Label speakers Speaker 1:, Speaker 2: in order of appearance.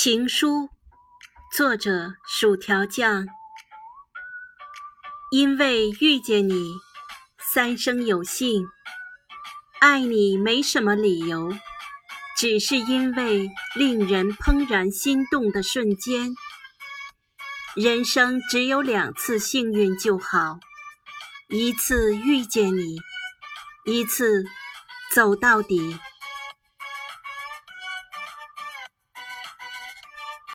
Speaker 1: 情书作者薯条酱。因为遇见你三生有幸。爱你没什么理由只是因为令人怦然心动的瞬间。人生只有两次幸运就好一次遇见你一次走到底。